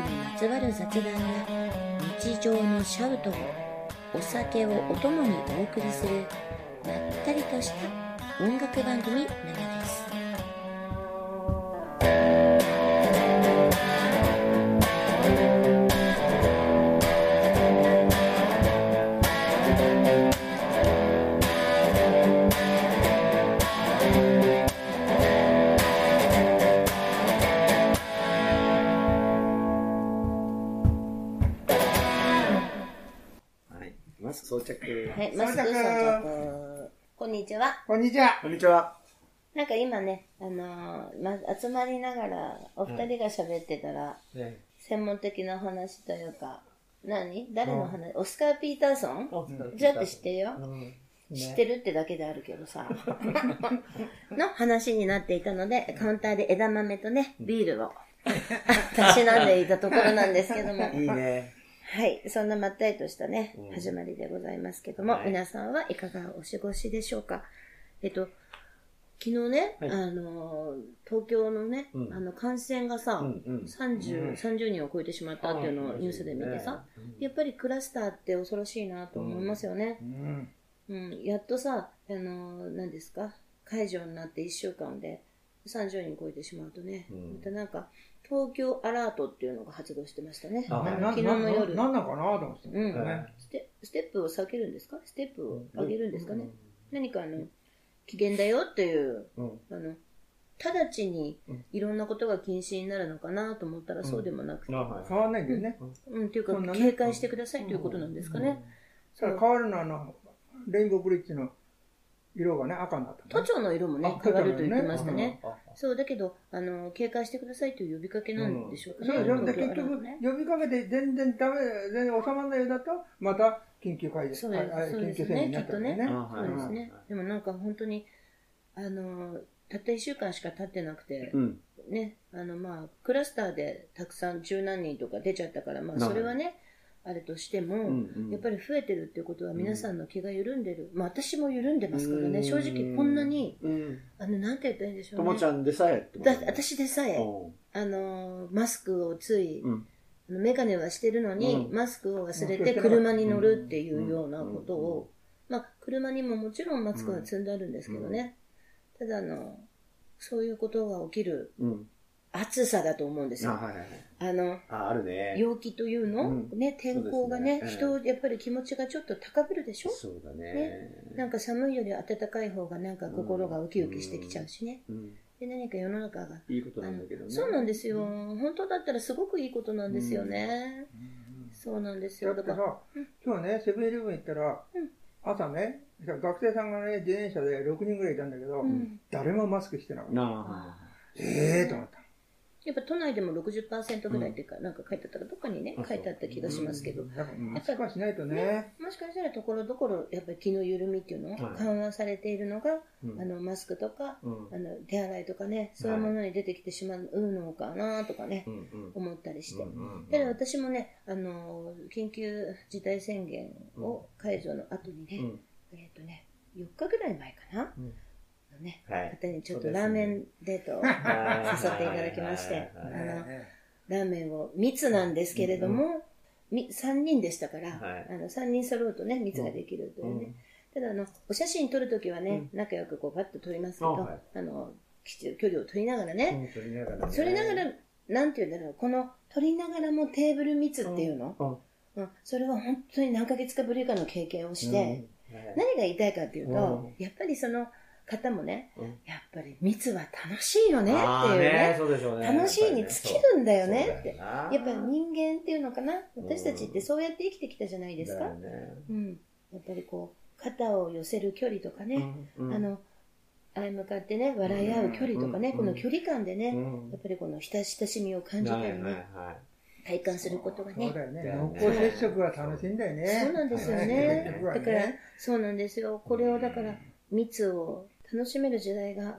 にまつわる雑談や日常のシャウトをお酒をお供にお送りするまったりとした音楽番組なのです。マスク装着。はいマスク装着。こんにちは。こんにちは。こんにちは。なんか今ね、あのーま、集まりながらお二人が喋ってたら、ね専門的な話というか、何？誰の話、オスカー・ピーターソン？じゃって知ってるよ、知ってるってだけであるけどさ。の話になっていたので、カウンターで枝豆とね、ビールを。たしなんでいたところなんですけども。いいね。はい。そんなまったりとしたね、うん。始まりでございますけども、はい。皆さんはいかがお過ごしでしょうか？えっと、昨日ね、はい。あの、東京のね、うん。あの、感染がさ、うんうん。30、30人を超えてしまったっていうのをニュースで見てさ、やっぱりクラスターって恐ろしいなと思いますよね。うん。うん、やっとさ、あの、何ですか、解除になって1週間で30人超えてしまうとね、うん。またなんか、東京アラートっていうのが発動してましたね。あはい昨日の夜。な、なんなのかなと思って。うんね。ステステップを避けるんですか？ステップを上げるんですかね、何かあの、危険だよっていう、うん。あの、直ちにうんいろんなことが禁止になるのかなと思ったらそうでもなくて、あはい変わんないんだよね。うん、っていうか警戒してくださいということなんですかね。変わるのは、あの、レインボーブリッジの色がね、赤になった都ね。庁の色もねあ、変わると言ってましたねね。そう、だけど、あの、警戒してくださいという呼びかけなんでしょうかね。そう結局呼びかけて全然ダメ、全然収まらないようだと、また緊急会そうああですそう緊ですね、急宣言になきったとね。そうですね。でもなんか本当に、あの、たった1週間しか経ってなくて、うん。ね、あのまあ、クラスターでたくさん十何人とか出ちゃったから、まあ、はいそれはね、あれとしても、うんうん。やっぱり増えてるっていうことは皆さんの気が緩んでる。まあ、私も緩んでますからね、うん。正直こんなに、うん。あの、なんて言ったらいいんでしょとうね。もちゃんでさえだ私でさえ、うあの、マスクをつい、ん。あのメガネはしてるのに、うん。マスクを忘れうんて車に乗るっていうようなうん。ことを、まあ、車にももちろんマスクは積んであるんですけどね、ただあの、そういうことが起きるうん。暑さだと思うんですあ、よ。はいはい。あの、あ、あるね。陽気というの、うんね、天候がね、ね人をやっぱり気持ちがちょっと高ぶるでしょ？そうだね。なんか寒いより暖かい方がなんか心がウキウキしてきちゃうしね。うん。で、何か世の中が。いいことなんだけどね。そうなんですよ。本当だったらすごくいいことなんですよね。そうなんですよ。だから、さ、今日ね、セブンイレブン行ったらうん、朝ね、学生さんがね、自転車で6人ぐらいいたんだけどうん、誰もマスクしてなかった。なええと思った。やっぱ都内でも60%ぐらいっていうか、なんか書いてあったらどっかにねあ、書いてあった気がしますけど。やっぱマスクはしないとね。もしかしたらところどころやっぱり気の緩みっていうのはい。緩和されているのが、うん。あのマスクとか、うん。あの手洗いとかねそういうものに出てきてしまうのかなとかね。思ったりして、うんただ私もねあの緊急事態宣言を解除の後にね、うん。えっ、とね4日ぐらい前かな、うんのねはい。方にちょっとラーメンデートをはい誘っていただきまして、はい。あのラーメンを密なんですけれども、み3人でしたから、はい。あの3人揃うとね密ができるというね、ただあのお写真撮るときはね、仲良くこうバッと撮りますけど、あのきち距離を取りながらね、うん。それながらながらなんていうんだろうこの撮りながらもテーブル密っていうの、うん。うん。それは本当に何ヶ月かぶりかの経験をして、何が言いたいかっていうと、うやっぱりその方もね、うん。やっぱり密は楽しいよねっていうね。そうね。楽しいに尽きるんだよねって。そう。だよな。やっぱり人間っていうのかな？私たちってそうやって生きてきたじゃないですか、うん、やっぱりこう肩を寄せる距離とかね、うんあの相向かってね笑い合う距離とかね、うん。この距離感でね、うん。やっぱりこの親親しみを感じたりね、はいはいはい。体感することがね。そうだよね。だよ。ね。濃厚接触が楽しいんだよね。そうなんですよはい。ねだからそうなんですよ。これをだから密を楽しめる時代が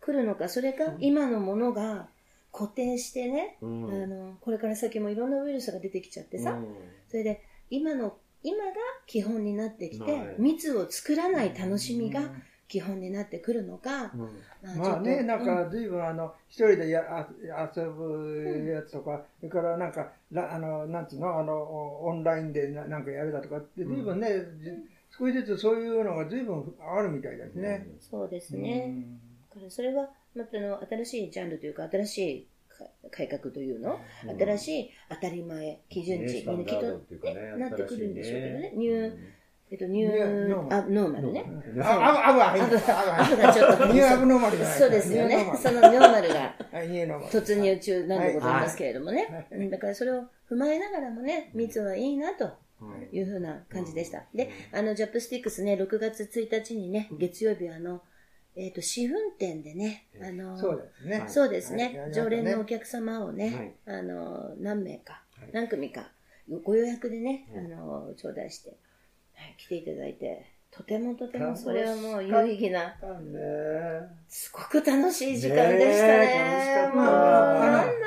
来るのかそれか今のものが固定してね、うん。あのこれから先もいろんなウイルスが出てきちゃってさ、それで今の今が基本になってきて、はい。密を作らない楽しみが基本になってくるのか、まあね、なんか随分あの、一人でや遊ぶやつとか、それからなんか、あの、なんつうの、あの、オンラインでなんかやるだとかって随分ね、少しずつそういうのが随分あるみたいですね。そうですね。だからそれは、またの新しいジャンルというか、新しい改革というの、新しい当たり前、基準値にきっと、なってくるんでしょうけどね。ニューえっと、ニュー、あ、ノーマルね。あ、アブ、アブ、アブ、アブがちょっと。ニューアブノーマルそうですよね。そのノーマルが突入中なんでございますけれどもね。だからそれを踏まえながらもね、密はいいなと。いうふうな感じでした。で、あの、ジャップスティックスね、6月1日にね、月曜日あの、えっ、と、試運転でね、あの、そうですね。そうですね。常連のお客様をね、あの、何名か、何組か、ご予約でね、あの、頂戴して、来ていただいて、とてもとてもそれはもう有意義な、すごく楽しい時間でしたね。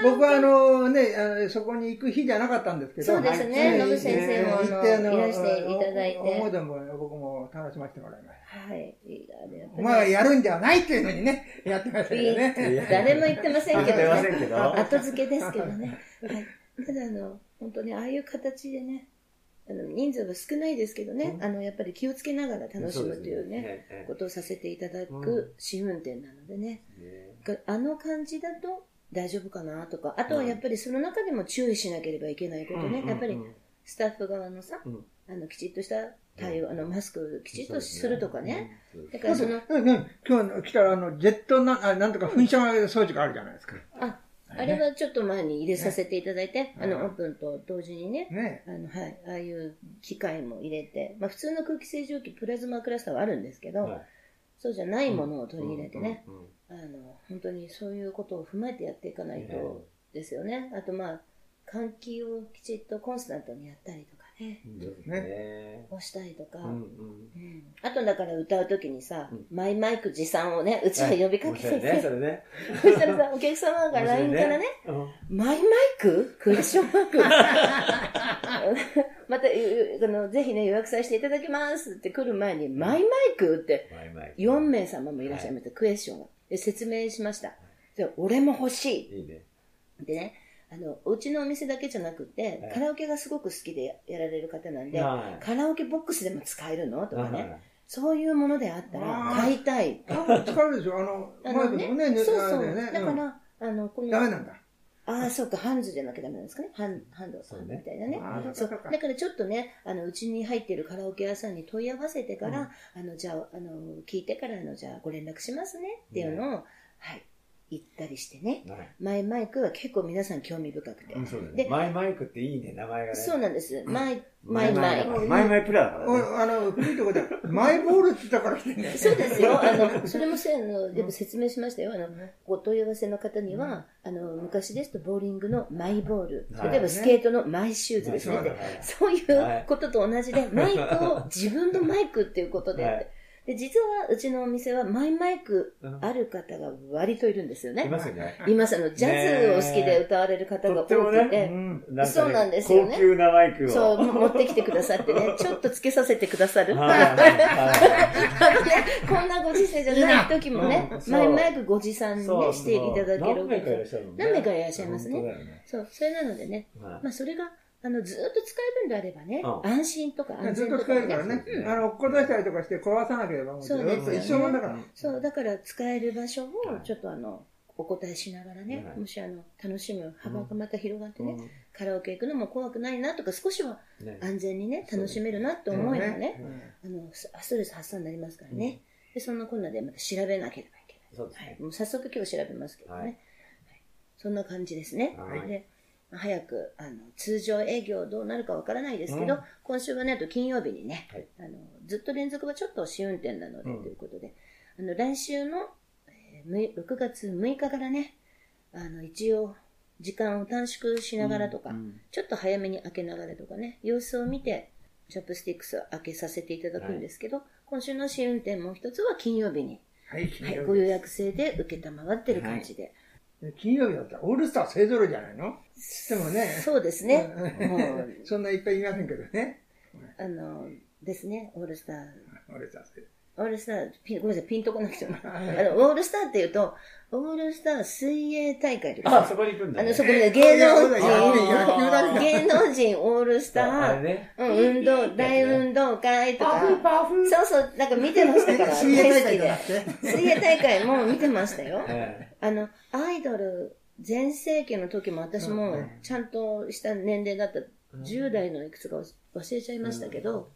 僕はあのね、そこに行く日じゃなかったんですけど、そうですね、ノブ先生もいらしていただいて。思い出も僕も楽しませてもらいました。はい。お前はやるんじゃないっていうのにね、やってましたよね。誰も言ってませんけどね。後付けですけどね。はい。ただあの、本当にああいう形でね、あの人数は少ないですけどね、あのやっぱり気をつけながら楽しむというね、ことをさせていただく試運転なのでね、あの感じだと大丈夫かなとか、あとはやっぱりその中でも注意しなければいけないことね、やっぱりスタッフ側のさ、あのきちっとした対応、あのマスクきちっとするとかね。だからその、今日来たらあのジェットななんとか噴射装置があるじゃないですか。ああれはちょっと前に入れさせていただいて、あの、オープンと同時にね、あの、はい、ああいう機械も入れて、まあ普通の空気清浄機、プラズマクラスターはあるんですけど、そうじゃないものを取り入れてね、あの、本当にそういうことを踏まえてやっていかないとですよね。あとまあ、換気をきちっとコンスタントにやったりとかね。ね。をしたりとか。あとだから歌うときにさ、マイマイク持参をね、うちは呼びかけてて。それね。そしたらさ、お客様が LINE からね、マイマイク？クエスチョンマーク？また、あの、ぜひね、予約させていただきますって来る前に、マイマイクって、4名様もいらっしゃいました、クエスチョンが。で、説明しました。で、俺も欲しい。いいね。でね、あの、うちのお店だけじゃなくて、カラオケがすごく好きでやられる方なんで、カラオケボックスでも使えるのとかね。そういうものであったら買いたい。使えるでしょあの、あのね、ねそうそう。だから、あの、この。ダメなんだ。ああ、そうか、ハンズじゃなきゃダメなんですかね。ハン、ハンドさんみたいなね。そう。だからちょっとね、あの、うちに入っているカラオケ屋さんに問い合わせてから、あの、じゃあ、あの、聞いてからの、じゃあ、ご連絡しますねっていうのを、はい、行ったりしてね、はい、マイマイクは結構皆さん興味深くて。うん、そうで、ね、マイマイクっていいね、名前がね。そうなんです。マイ、マイマイ。マイマイプラだからね。あの、古いとこで、マイボールって言ったから来てね。そうですよ。あの、それもせの、でも説明しましたよ。あの、お問い合わせの方には、あの、昔ですとボーリングのマイボール、例えばスケートのマイシューズですね。そういうことと同じで、マイクを自分のマイクっていうことで、で、実はうちのお店はマイマイクある方が割といるんですよね。いますよね。います。あの、ジャズを好きで歌われる方が多くて。ね、そうなんですよね。高級なマイクを。そう、持ってきてくださってね、ちょっとつけさせてくださる。こんなご時世じゃない時もね、マイマイクご持参にね、していただける何名かいらっしゃる何名かいらっしゃいますね。そう、それなのでね、まあそれが、あの、ずっと使えるんであればね、安心とか安全とか、ずっと使えるからね。あの、落っこ出したりとかして壊さなければ、そうです一生もんだから。そう、だから使える場所を、ちょっとあの、お答えしながらね、もしあの、楽しむ幅がまた広がってね、カラオケ行くのも怖くないなとか、少しは安全にね、楽しめるなって思えばね、あの、ストレス発散になりますからね。で、そんなこんなでまた調べなければいけない。そうですね。もう早速今日調べますけどね。そんな感じですね。で早くあの通常営業どうなるかわからないですけど、うん、今週はね、あと金曜日にね、はい、あのずっと連続はちょっと試運転なので、ということで、あの来週の、えー、6月6日からね、あの一応時間を短縮しながらとか、うんうん、ちょっと早めに開けながらとかね、様子を見て、チャップスティックスを開けさせていただくんですけど、はい、今週の試運転も一つは金曜日に、はい、はい、ご予約制で受けたまわってる感じで、金曜日だったらオールスター勢ぞろいじゃないの？でもね。そうですね。そんないっぱいいませんけどね。あの、ですね、オールスター。オールスターオールスター、ピンごめんなさい、ピンとこなくても。あの、オールスターって言うと、オールスター水泳大会とかあ、そこに行くんだ、ね。あの、そこで芸能人、ね芸能人オールスター、ね。うん、運動、大運動会とか、パフそうそう、なんか見てましたから、水泳大会じゃな。くて。水泳大会も見てましたよ。えあの、アイドル全盛期の時も私もちゃんとした年齢だった、10代のいくつか忘れちゃいましたけど、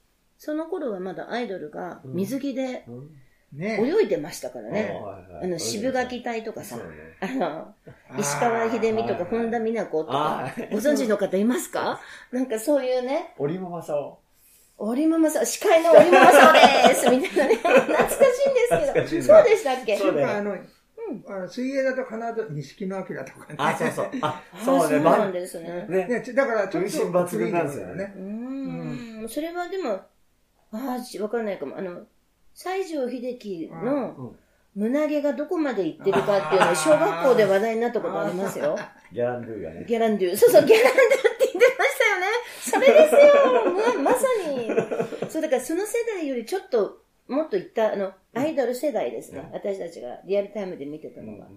その頃はまだアイドルが水着で泳いでましたからね。あの、渋垣隊とかさ。あの、石川秀美とか本田美奈子とか。ご存知の方いますか？なんかそういうね、織間正夫。織ママさん、司会の織ママさんです。みたいなね、懐かしいん懐かしいね。ですけど、そうでしたっけ？そうだよあの、水泳だと必ず錦野明とかね。あ、そうそう。あ、そうね。そうなばんですね。ね。だからちょっと分身抜群なんですよね。うーん、それはでも、ああ、わかんないかも。あの、西城秀樹のうん胸毛がどこまでいってるかっていうのを 小学校で話題になったことありますよ。ギャランドゥがね。ギャランドゥ。そうそう、ギャランドゥって言ってましたよね。それですよ。ままさに。そう、だからその世代よりちょっと、もっといった、あの、アイドル世代ですね。私たちがリアルタイムで見てたのが。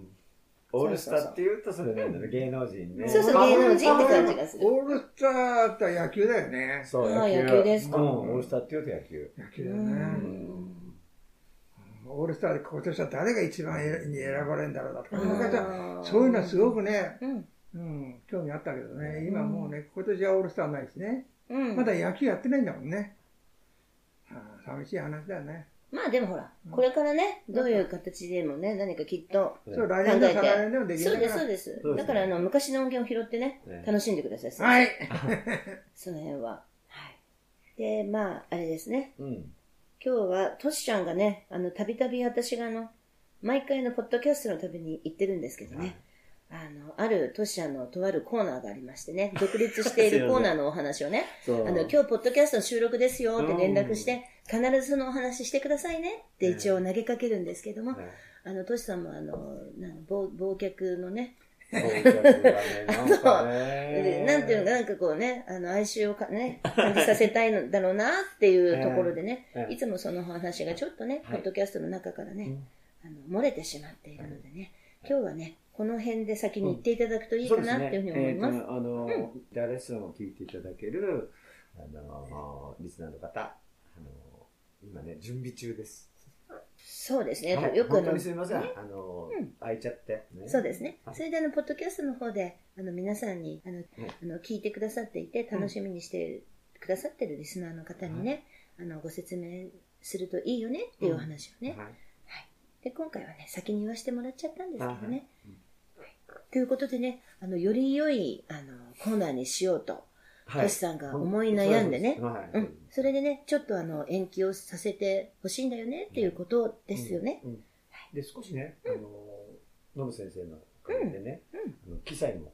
オールスターって言うとそれなんだろ芸能人ね。そうそう芸能人って感じがするオールスターって野球だよね。そう、野球。野球ですかうん、オールスターって言うと野球。野球だうよね。んオールスターで今年は誰が一番に選ばれるんだろうだとか、うん昔はそういうのはすごくね、うん。うん、興味あったけどね、今もうね、今年はオールスターないしね。うん。まだ野球やってないんだもんね。はあ寂しい話だよね。まあでもほら、これからね、どういう形でもね、何かきっと考えて。そうです、そうですだからあの、昔の音源を拾ってねね、楽しんでください。はい。その辺は。はい。で、まあ、あれですね。うん。今日は、トシちゃんがね、あの、たびたび私があの、毎回のポッドキャストのために行ってるんですけどね。あの、あるトシちゃんのとあるコーナーがありましてね、独立しているコーナーのお話をね。あの、今日ポッドキャストの収録ですよって連絡して、必ずそのお話してくださいね。って一応投げかけるんですけども、はい。あの、トシさんもあの、なん忘忘却のね、そうね。なんかね。なんていうのか、なんかこうね、あの、哀愁をかね、感じさせたいのだろうなっていうところでね、ええ。いつもそのお話がちょっとね、はい。ポッドキャストの中からね、あの、漏れてしまっているのでね、今日はね、この辺で先に行っていただくといいかなっていうふうに思います。あの、ギターレッスンを聞いていただける、あの、リスナーの方、あの、今ね、準備中です。そうですね。はいよくあのすみません。あの、空いちゃって。ねそうですね。はいそれであの、ポッドキャストの方で、あの、皆さんに、あの、あの聞いてくださっていて、楽しみにしてくださってるリスナーの方にね、あの、ご説明するといいよねっていうお話をね。はいで、今回はね、先に言わせてもらっちゃったんですけどはいね。ということでね、あの、より良い、あの、コーナーにしようと、はい。トシさんが思い悩んでね。はい。うん。それでね、ちょっとあの、延期をさせてほしいんだよねっていうことですよね。うん。うん。で、少しね、あの、ノブ先生のおかげでね、あの機材も、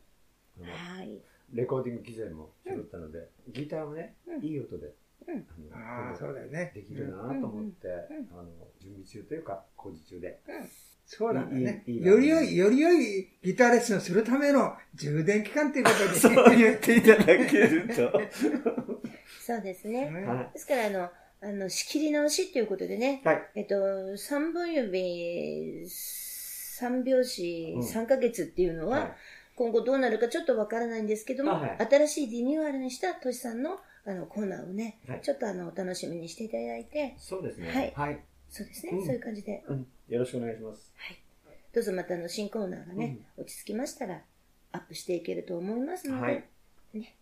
はい。レコーディング機材も揃ったので、ギターもね、うん。いい音で、うん。あのああ、そうだよね。できるなと思って、あの準備中というか工事中で。そうなんだね。より良い、より良いギターレッスンをするための充電期間っていうことで。そう言っていただけると。そうですね。ですから、あの、あの、仕切り直しっていうことでね、い。はい。えっと、三分指、三拍子、うん三ヶ月っていうのは、はい今後どうなるかちょっとわからないんですけども、あはい新しいリニューアルにしたトシさんのあのコーナーをね、はいちょっとあのお楽しみにしていただいて、そうですね。はいはい。そうですね、うん。そういう感じで、うん。よろしくお願いします。どうぞまたあの新コーナーがね、落ち着きましたらアップしていけると思いますので、はい。ね、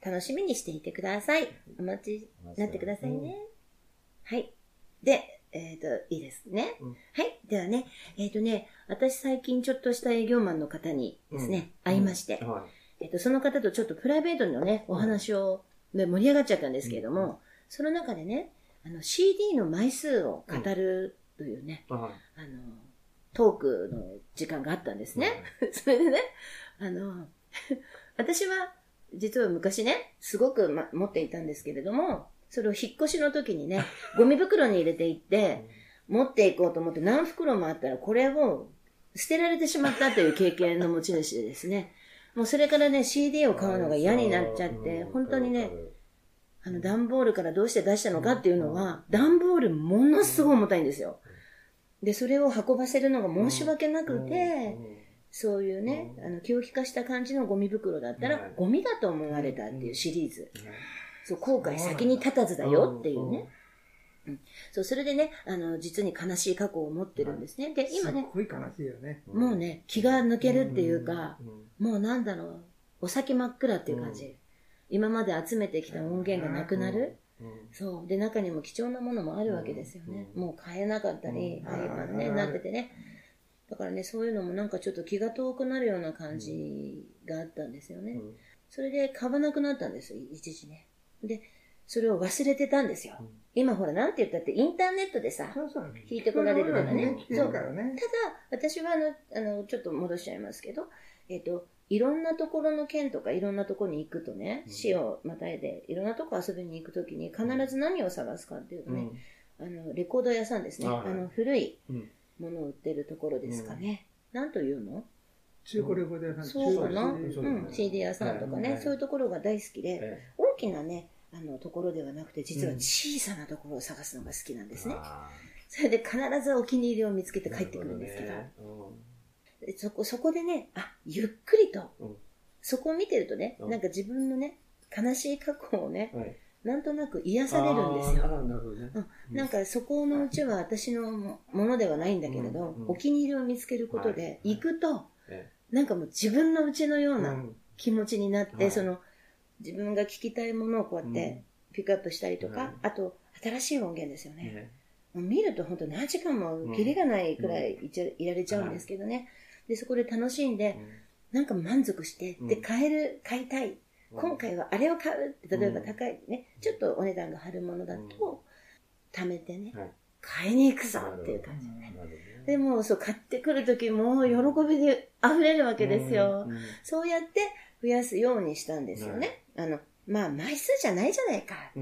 楽しみにしていてください。お待ちになってくださいね。はい。で、えっ、と、いいですね。うん。はい。ではね、えっ、とね、私最近ちょっとした営業マンの方にですね、うん。会いまして、はえっ、と、その方とちょっとプライベートのね、お話を、ね盛り上がっちゃったんですけれども、その中でね、あの、CD の枚数を語るというね、い。はい。あの、トークの時間があったんですね。それでね、あの、私は実は昔ね、すごく、ま、持っていたんですけれども、それを引っ越しの時にね、ゴミ袋に入れていって、持っていこうと思って何袋もあったら、これを捨てられてしまったという経験の持ち主でですね、もうそれからね、CD を買うのが嫌になっちゃって、本当にね、あの、段ボールからどうして出したのかっていうのは、段ボールものすごい重たいんですよ。で、それを運ばせるのが申し訳なくて、そういうね、あの、狂気化した感じのゴミ袋だったら、ゴミだと思われたっていうシリーズ。そう、後悔先に立たずだよっていうね。うん、そう、それでね、あの、実に悲しい過去を持ってるんですね。で、今ね、すごい悲しいよね。もうね、気が抜けるっていうか、もうなんだろう、お先真っ暗っていう感じ。今まで集めてきた音源がなくなる？そう。で、中にも貴重なものもあるわけですよね。もう買えなかったり、ああいうね、なっててね。だからね、そういうのもなんかちょっと気が遠くなるような感じがあったんですよね。それで買わなくなったんですよ、一時ね。で、それを忘れてたんですよ。今ほら、なんて言ったってインターネットでさ、引いてこられるからね。そう。ただ、私はあの、あの、ちょっと戻しちゃいますけど、えっ、ー、と、いろんなところの県とかいろんなところに行くとね、市をまたいでいろんなとこ遊びに行くときに必ず何を探すかっていうとね、あの、レコード屋さんですね。あの、古いものを売ってるところですかね。なんというの？中古レコード屋さんそうかな、うん、CD 屋さんとかね、そういうところが大好きで、大きなね、あの、ところではなくて、実は小さなところを探すのが好きなんですね。それで必ずお気に入りを見つけて帰ってくるんですけど、そこ、そこでね、あ、ゆっくりと、うん、そこを見てるとね、うん、なんか自分のね、悲しい過去をね、はい、なんとなく癒されるんですよ。なるほどね、うん。なんかそこのうちは私のものではないんだけれど、お気に入りを見つけることで、行くと、なんかもう自分のうちのような気持ちになって、その、自分が聞きたいものをこうやってピックアップしたりとか、あと、新しい音源ですよね。見ると本当何時間もキリがないくらいいられちゃうんですけどね。で、そこで楽しんで、なんか満足して、で、買える、買いたい。今回はあれを買うって、例えば高いね、ちょっとお値段が張るものだと、貯めてね、買いに行くぞっていう感じ。でね。でも、そう、買ってくるときも、喜びで溢れるわけですよ。そうやって増やすようにしたんですよね。あの、まあ、枚数じゃないじゃないか。っ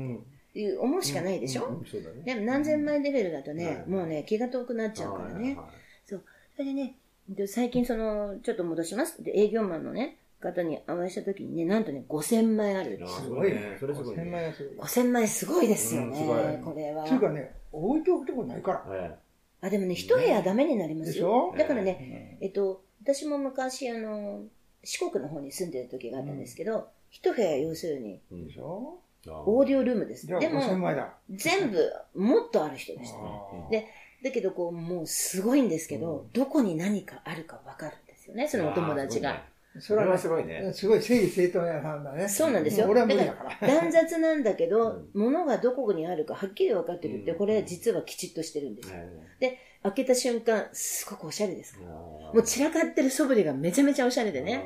ていう思うしかないでしょ、でも何千枚レベルだとね、もうね、気が遠くなっちゃうからね。そう。それでね、で、最近その、ちょっと戻します。で、営業マンのね、方にお会いした時にね、なんとね、5000枚ある。すごいね。それすごい、ね。5000枚すごい。5000枚すごいですよね、うん、これは。っていうかね、置いておくとこないから。あ、でもね、一部屋ダメになりますよ。だからね、えっと、私も昔、あの、四国の方に住んでる時があったんですけど、一部屋要するに、でしょ？オーディオルームです。でも、全部、もっとある人でしたね。で、だけどこう、もうすごいんですけど、どこに何かあるかわかるんですよね、そのお友達が。それはすごいね。すごい整理整頓屋さんだね。そうなんですよ。俺は無理だから。断雑なんだけど、物がどこにあるかはっきり分かってるって、これ実はきちっとしてるんですよ。で、開けた瞬間、すごくおしゃれですから。もう散らかってる素振りがめちゃめちゃおしゃれでね。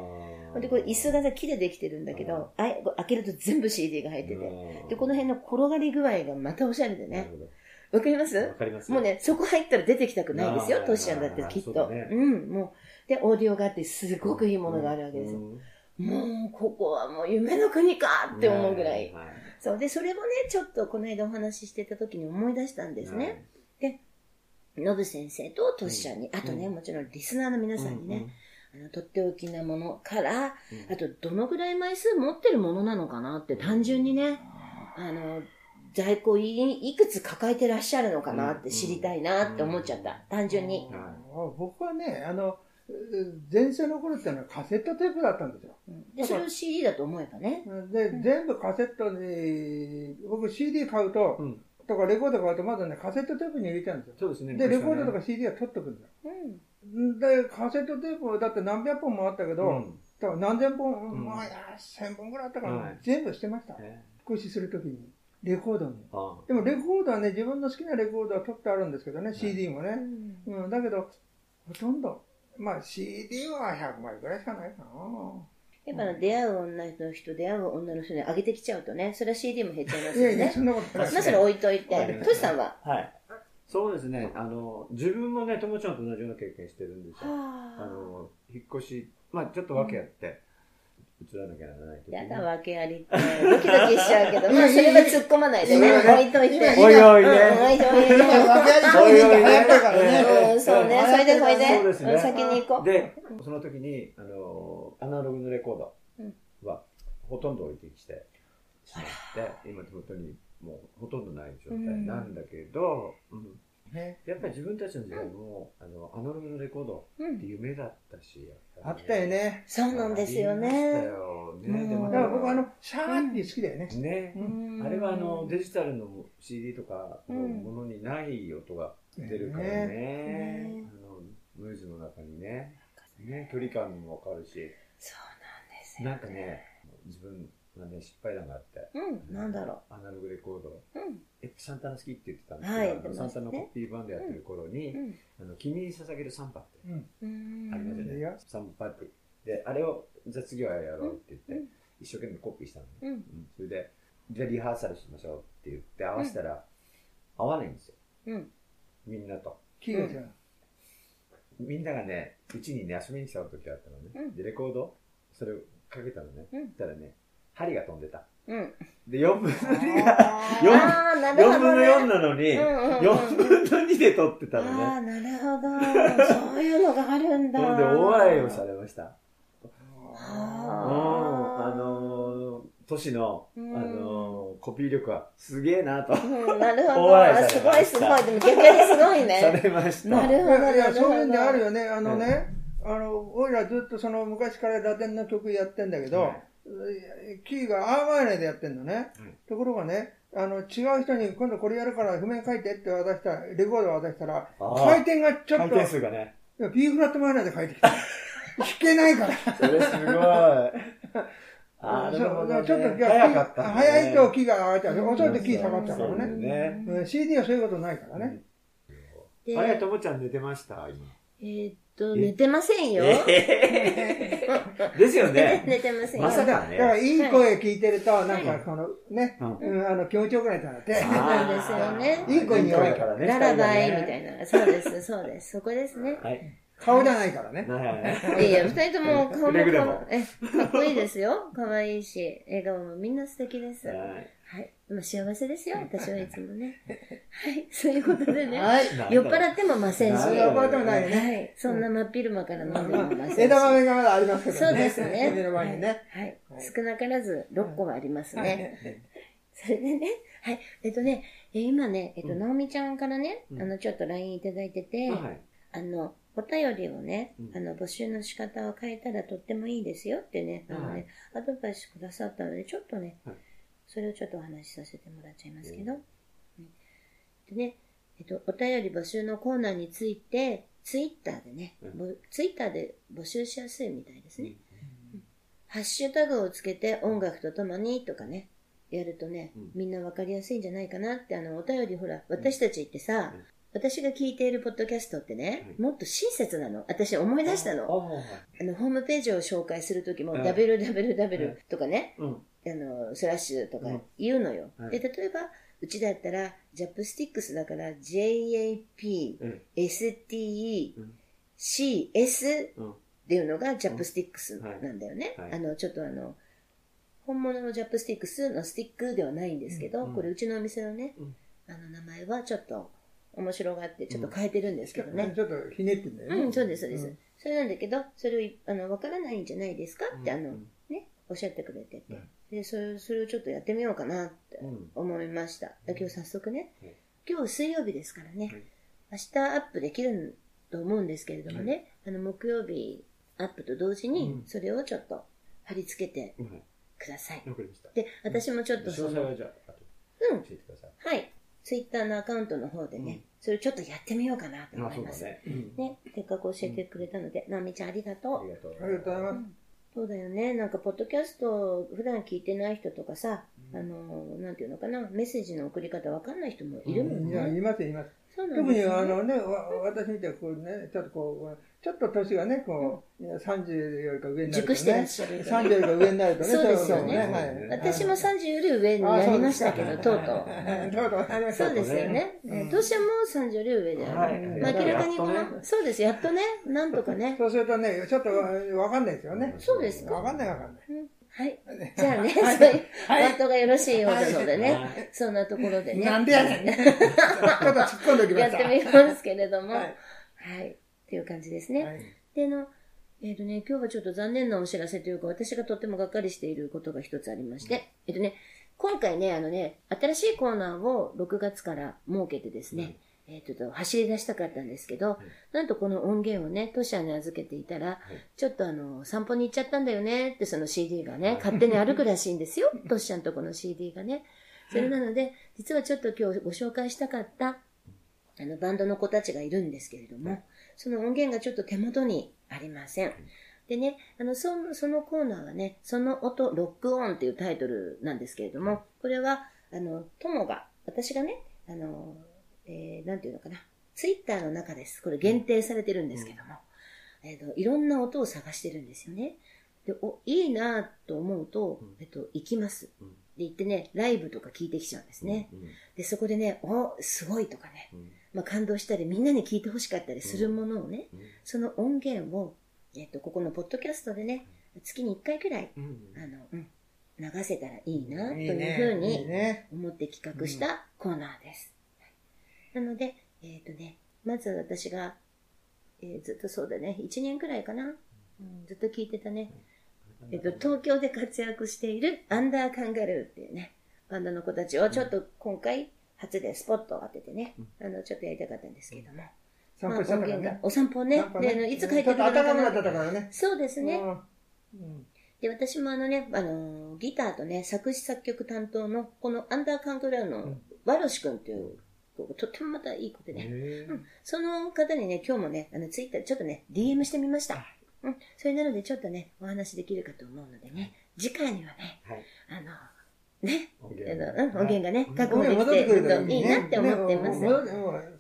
で、これ椅子が木でできてるんだけど、あ開けると全部 CD が入ってて。で、この辺の転がり具合がまたおしゃれでね。わかります？わかります。もうね、そこ入ったら出てきたくないですよ、トシちゃんだってきっと。ね、うん、もう。で、オーディオがあって、すごくいいものがあるわけですよ。もう、ここはもう夢の国かって思うぐらい。そう。で、それもね、ちょっとこの間お話ししてた時に思い出したんですね。で、ノブ先生とトシちゃんに、あとね、もちろんリスナーの皆さんにね、あの、とっておきなものから、あと、どのぐらい枚数持ってるものなのかなって単純にね、あの、在庫いいくつ抱えてらっしゃるのかなって知りたいなって思っちゃった。単純に。僕はね、あの、前世の頃ってのはカセットテープだったんですよ。で、それを CD だと思えばね。で、全部カセットに、僕 CD 買うと、とかレコード買うとまずね、カセットテープに入れちゃうんですよ。そうですね。で、レコードとか CD は取っとくんだよ。で、カセットテープだって何百本もあったけど、多分何千本、まあ、千本ぐらいあったから、全部捨てました。復習するときに。レコードに。でもレコードはね、自分の好きなレコードは取ってあるんですけどね、CD もね。うん、だけど、ほとんど、まあ CD は100枚ぐらいしかないかな。やっぱ出会う女の人、出会う女の人に上げてきちゃうとね、それは CD も減っちゃいますよね。いやいや、そんなことない。まあそれ置いといて。トシさんは？はい。そうですね。あの、自分もね、友ちゃんと同じような経験してるんですよ。あの、引っ越し、まあちょっと訳あって、映らなきゃならないやだ、訳ありって。ドキドキしちゃうけど、まあ、それは突っ込まないでね。置いといて。おいおいね。おいおいね。訳ありったからね。そうね。それでこれで。先に行こう。で、その時に、あの、アナログのレコードは、ほとんど置いてきて。しまって、今手元にもうほとんどない状態なんだけど、うん、ね、やっぱり自分たちの時代も、あの、アナログのレコードって夢だったし、あったよね。そうなんですよね。あったよね。でも、だから僕あの、シャーって好きだよね。ね。あれはあの、デジタルの CD とかのものにない音が出るからね。あの、ノイズの中にね。ね、距離感もわかるし。そうなんですよ。なんかね、自分、まあね、失敗談があって。うん、なんだろう。アナログレコード。うん。え、サンタの好きって言ってたんですけど、はい、サンタのコピーバンドやってる頃に、うん、あの、君に捧げるサンパって、うん、ありますよね。サンパって。で、あれを雑業やろうって言って、一生懸命コピーしたのね。うん。それで、じゃあリハーサルしましょうって言って合わせたら、合わないんですよ。うん。みんなと。キーが違う。みんながね、うちにね、遊びに来た時があったのね。で、レコード、それをかけたのね。そしたらね、針が飛んでた。うん。で、4分の2が、4, 4分の4なのに、4分の2で撮ってたのね。ああ、なるほど。そういうのがあるんだ。で、大笑いをされました。あの都市の、あのコピー力はすげえなと。なるほど。すごいすごい。でも逆にすごいね。されました。なるほど。いや、そういうんであるよね。あのね、あの、俺らずっとその昔からラテンの曲やってんだけど、キーがアーマイネでやってんのね。ところがね、あの、違う人に今度これやるから譜面書いてって渡した、レコード渡したら、回転がちょっと、回転数がね。B フラットマイナーで書いてきた。弾けないから。それすごい。ああ、ちょっと早かった、早いとキーが上がっちゃう。遅いとキー下がっちゃうからね。ね CD はそういうことないからね。あれ、ともちゃん寝てました？今。えー、っと、寝てませんよ。ですよね。寝てませんよ。まさかね。だから、いい声聞いてると、なんか、この、ね、あの、気持ちよくなったらって。そうなんですよね。いい声に弱いからね。ララバイみたいな。そうです、そうです。そこですね。はい。顔じゃないからね。いや、二人とも顔もかっこいいですよ。可愛いし、笑顔もみんな素敵です。はい。はい。まあ、幸せですよ、私はいつもね。はい。そういうことでね。はい。酔っ払ってもませんし。酔っ払ってもないね。はい。そんな真っ昼間から飲んでもませんし。枝豆がまだありますけどね。そうですね。目の前にね。はい。少なからず6個はありますね。それでね、はい。えっとね、今ね、えっと、なおみちゃんからね、あの、ちょっと LINE いただいてて、あの、お便りをね、あの、募集の仕方を変えたらとってもいいですよってね、あのね、アドバイスくださったので、ちょっとね、それをちょっとお話しさせてもらっちゃいますけど。でね、えっと、お便り募集のコーナーについて、ツイッターでね、ツイッターで募集しやすいみたいですね。ハッシュタグをつけて音楽とともにとかね、やるとね、みんなわかりやすいんじゃないかなって、あの、お便りほら、私たちってさ、私が聞いているポッドキャストってね、もっと親切なの。私思い出したの。あの、ホームページを紹介するときも、www とかね、あの、スラッシュとか言うのよ。で、例えば、うちだったら、ジャップスティックスだから、JAP、STE、CS っていうのがジャップスティックスなんだよね。あの、ちょっとあの、本物のジャップスティックスのスティックではないんですけど、これうちのお店のね、あの名前はちょっと面白がってちょっと変えてるんですけどね。ちょっとひねってんだよね。うん、そうです、そうです。それなんだけど、それを、あの、わからないんじゃないですかって、あの、ね、おっしゃってくれてて。で、それ、それをちょっとやってみようかなって思いました。今日早速ね、今日水曜日ですからね、明日アップできると思うんですけれどもね、あの、木曜日アップと同時に、それをちょっと貼り付けてください。で、私もちょっと詳細はじゃあ、うん。教えてください。はい。ツイッターのアカウントの方でね、それをちょっとやってみようかなと思います。ね、ね。せっかく教えてくれたので、なみちゃんありがとう。ありがとうございます。そうだよね。なんか、ポッドキャスト、普段聞いてない人とかさ、あの、なんていうのかな、メッセージの送り方わかんない人もいるもんね。いや、いますいます。特にあのね、私みたいにこうね、ちょっとこう、ちょっと年がね、こう、30よりか上になると、ね。熟してらっしゃる。30よりか上になるとね。そうですよね。はい、私も30より上になりましたけど、とうとう。とうとう。そうですよね。年はもう30より上である。まあ、明らかにこの、そうです、やっとね、なんとかね。そうするとね、ちょっとわかんないですよね。そうですか。わかんないわかんない。はい。じゃあね、そういうワートがよろしいようなのでね、そんなところでね。なんでやねん。ちょっと突っ込んでおきました。やってみますけれども、はい。っていう感じですね。で、の、えっ、とね、今日はちょっと残念なお知らせというか、私がとってもがっかりしていることが一つありまして、えっ、とね、今回ね、あのね、新しいコーナーを6月から設けてですね、えっ、ー、と、走り出したかったんですけど、なんとこの音源をね、トシャに預けていたら、ちょっとあの、散歩に行っちゃったんだよねってその CD がね、勝手に歩くらしいんですよ。トシちゃんとこの CD がね。それなので、実はちょっと今日ご紹介したかった、あの、バンドの子たちがいるんですけれども、その音源がちょっと手元にありません。でね、あの、その、そのコーナーはね、その音、ロックオンっていうタイトルなんですけれども、これは、あの、友が、私がね、あの、えー、なんていうのかな、ツイッターの中です。これ限定されてるんですけども、うん、えっ、ー、と、いろんな音を探してるんですよね。で、お、いいなと思うと、えっと、行きます。で、行ってね、ライブとか聞いてきちゃうんですね。で、そこでね、お、すごいとかね、まあ、感動したり、みんなに聞いてほしかったりするものをね、その音源を、えっと、ここのポッドキャストでね、月に1回くらい、あの、うん、流せたらいいな、というふうに思って企画したコーナーです。なので、えっ、ー、とね、まず私が、えー、ずっとそうだね、1年くらいかな、うん、ずっと聞いてたね、えっ、ー、と、東京で活躍しているアンダーカンガルーっていうね、バンドの子たちをちょっと今回、初でスポットを当ててね、あの、ちょっとやりたかったんですけども。散歩したからね。お散歩ね。ねで、いつ帰ってくるかな。頭ったからね。そうですね。うん、で、私もあのね、あの、ギターとね、作詞作曲担当の、このアンダーカンガルーの、ワロシ君っていうとってもまたいいことで、うん、その方にね、今日もね、あの、ツイッターちょっとね、DM してみました。うん。それなので、ちょっとね、お話できるかと思うのでね、次回にはね、はい、あの、ね、音源,、音源がね、確保できてるといいなって思ってます。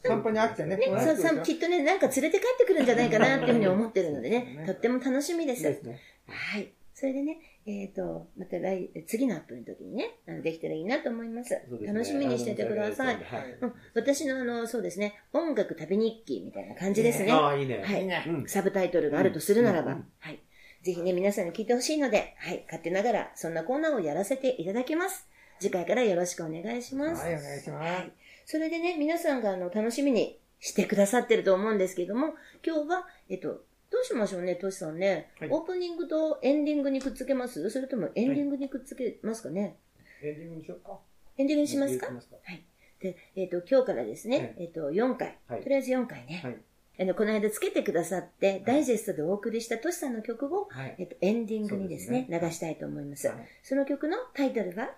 散歩に飽きてね。そうそう、きっとね、なんか連れて帰ってくるんじゃないかなっていうふうに思ってるのでね、とっても楽しみです。はい。それでね、えっ、ー、と、また来、次のアップの時にね、あのできたらいいなと思います。楽しみにしててください。はい、うん、私のあの、そうですね、音楽旅日記みたいな感じですね。ああ、いいね。はい、うん。サブタイトルがあるとするならば、うん、はい。ぜひね、皆さんに聞いてほしいので、はい、勝手ながら、そんなコーナーをやらせていただきます。次回からよろしくお願いします。はい、お願いします。はい。それでね、皆さんがあの、楽しみにしてくださってると思うんですけども、今日は、えっと、どうしましょうね、トシさんね、はい、オープニングとエンディングにくっつけます？それともエンディングにくっつけますかね、はい、エンディングにしようか。エンディングにしますか？はい。で、えっ、ー、と、今日からですね、はい、えっ、ー、と、4回、とりあえず4回ね、はい、あの、この間つけてくださって、ダイジェストでお送りしたトシさんの曲を、えっ、と、エンディングにですね、すね流したいと思います。その曲のタイトルが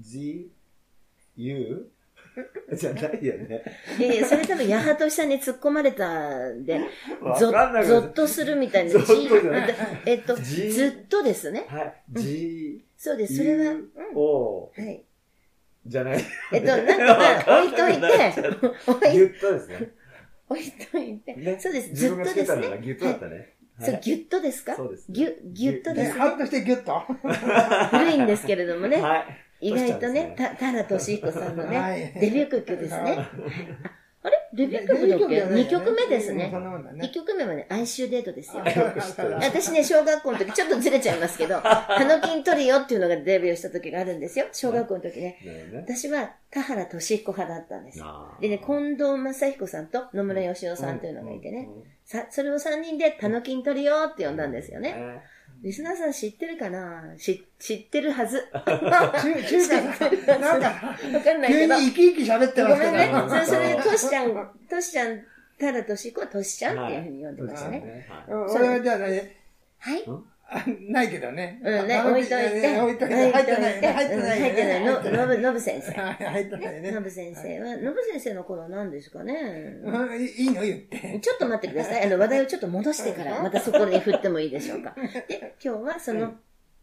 ?The You じゃないよね。いやいや、それ多分、八幡さんに突っ込まれたんで、ぞぞっとするみたいな。えっと、ずっとですね。はい。G。そうです、それは。おはい。じゃない。えっと、なんか、置いといて、ぎゅっとですね。置いといて。そうです、ずっとですね。ぎゅっとだったね。そう、ぎゅっとですか？そうです。ぎゅ、ぎゅっとですね。としてぎゅっと 古いんですけれどもね。はい。意外とね、た、田原俊彦さんのね、デビュー曲ですね。デビュー曲だっけ ?2 曲目ですね。1曲目はね、哀愁デートですよ。私ね、小学校の時、ちょっとずれちゃいますけど、タノキントリオっていうのがデビューした時があるんですよ。小学校の時ね。私は田原俊彦派だったんです。でね、近藤正彦さんと野村義雄さんというのがいてね、さ、それを3人でタノキントリオって呼んだんですよね。リスナーさん知ってるかな？知知ってるはず。中華 なんか、わかんないけど。急に生き生き喋ってますけど。ごめんね。それ、それ、トシちゃん、トシちゃん、ただトシコはトシちゃんっていうふうに呼んでましたね。俺はじゃあね。はいないけどね。うんね、置いといて。置いといて。入ってない。入ってない。入ってない。の、のぶ、のぶ先生。入ってないね。のぶ先生は、のぶ先生の頃何ですかね。いいの言って。ちょっと待ってください。あの、話題をちょっと戻してから、またそこに振ってもいいでしょうか。で、今日はその、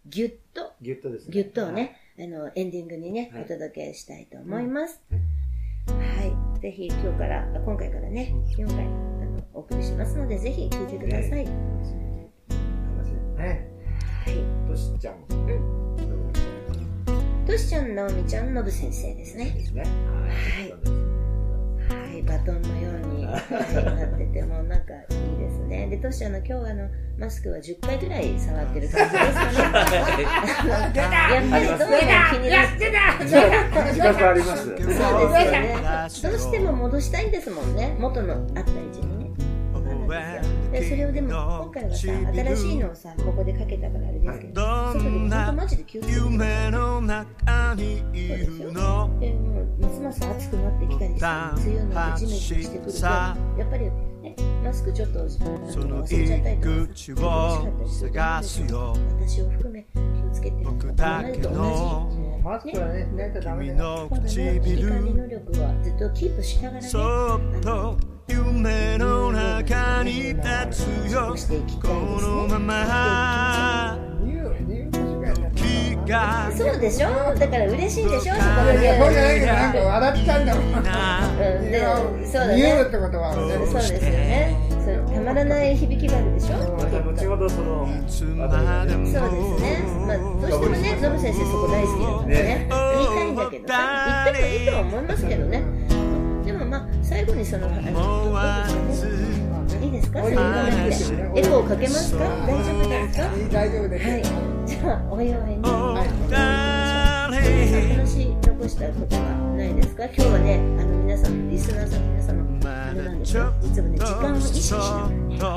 ぎゅっと、ぎゅっとですね。ぎゅっとをね、あの、エンディングにね、お届けしたいと思います。はい。ぜひ、今日から、今回からね、4回、あの、お送りしますので、ぜひ聞いてください。ね。はい。としちゃん。うん。としちゃん、なおみちゃん、のぶ先生ですね。ですね。はい。はい。バトンのように、はい、なってて、もなんかいいですね。で、としちゃんの今日あの、マスクは10回ぐらい触ってる感じですかね。やっぱりどうも気になって。自覚あります。そうですよね。どうしても戻したいんですもんね。元のあった位置にね。でそれをでも今回はさ新しいのをさここでかけたからあれですけど外で本当マジで気をつけて中にいるの？でもますます暑くなってきたりして梅雨のジメジメしてくるとやっぱりねマスクちょっと忘れちゃったりとか口を探すよ私を含め気をつけて僕だけのマスクはね、し。ないとダメだよ。そうだね、危機管理能力はずっとキープしながらね。中に立つよ、このまま。そうでしょ？だから嬉しいでしょ？そこで。そうじゃないけど、なんか笑っちゃうんだもん。うん、でそうだね。言うってことは、ね、そうですよね。そうたまらない響きがあるでしょ？後ほどその、そうですね。まあ、どうしてもね、ノブ先生そこ大好きだからね。言いたいんだけどさ、言ってもいいとは思いますけどね。でもまあ、最後にその、あの、どうですかね。いいですか？それ言わなくて。エコーかけますか？大丈夫ですか？大丈夫です。はい。じゃあ、お祝いに。はい。話残したことはないですか？今日はね、あの皆さん、リスナーさん皆様、あれなんですよ。いつもね、時間を意識しながらね、お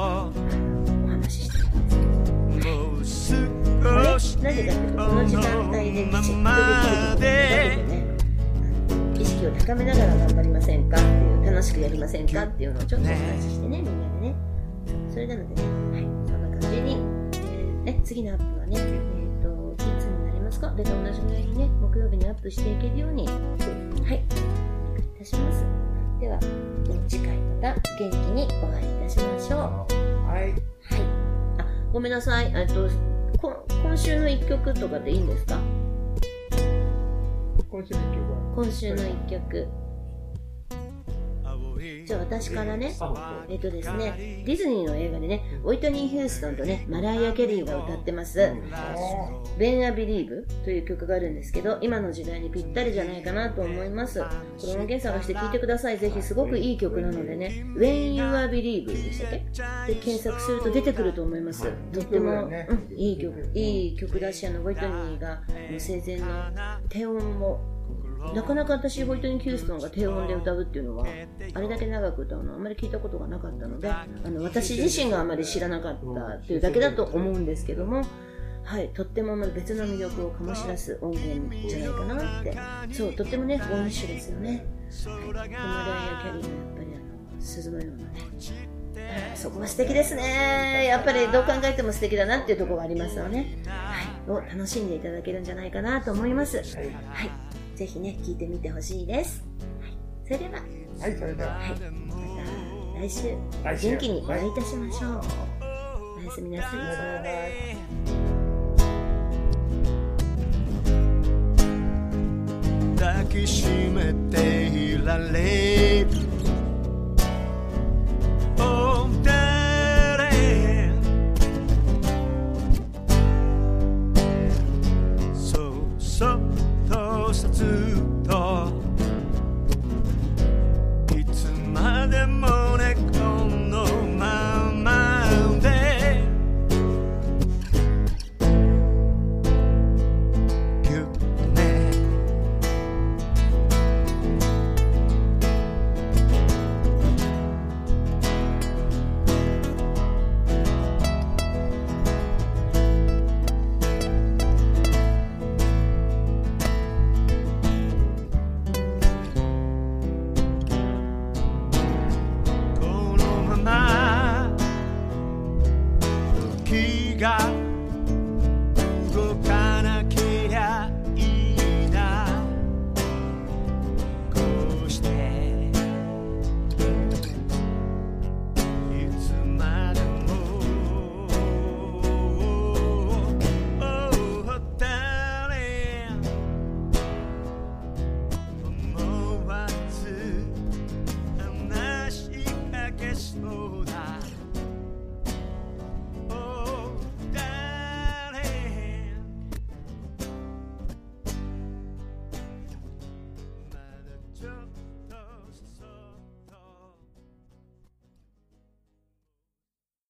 話ししてるんですけど。はい。なぜかというと、この時間帯できちっとできるところでね、意識を高めながら頑張りませんか？っていう楽しくやりませんか？っていうのをちょっとお話ししてねみんなでね。それなのでね、はい、そんな感じに、えー、ね、次のアップはね、えーと、といつになりますか？でと同じぐらいにね木曜日にアップしていけるようにはいお願いいたします。では次回また元気にお会いいたしましょう。はい、はい、あごめんなさい。えっと今週の一曲とかでいいんですか？今週の一曲は。今週の一曲じゃあ私からね、えっとですね、ディズニーの映画でね、ウォイトニー・ヒューストンとね、マライア・ケリーが歌ってます、ベン・ア・ビリーブという曲があるんですけど、今の時代にぴったりじゃないかなと思います。これ音源探して聴いてください。ぜひすごくいい曲なのでね、When You Are Believe でしたっけ？で検索すると出てくると思います。とっても、うん、いい曲、いい曲だし、あの、ウォイトニーが生前の低音もなかなか私ホイトニー・ヒューストンが低音で歌うっていうのはあれだけ長く歌うのはあんまり聞いたことがなかったのであの私自身があまり知らなかったっていうだけだと思うんですけどもはい、とっても別の魅力を醸し出す音源じゃないかなってそうとってもねボーニッシュですよね、はい、マライア・キャリーのやっぱりあの鈴のようなねそこは素敵ですね。やっぱりどう考えても素敵だなっていうところがありますよね。はい。を楽しんでいただけるんじゃないかなと思います。はい。ぜひね、聞いてみてほしいです。はい。それでは。はい、それでは。はい。また来週、来週元気にお会いいたしましょう。はい、おやすみなさい。抱きしめていられる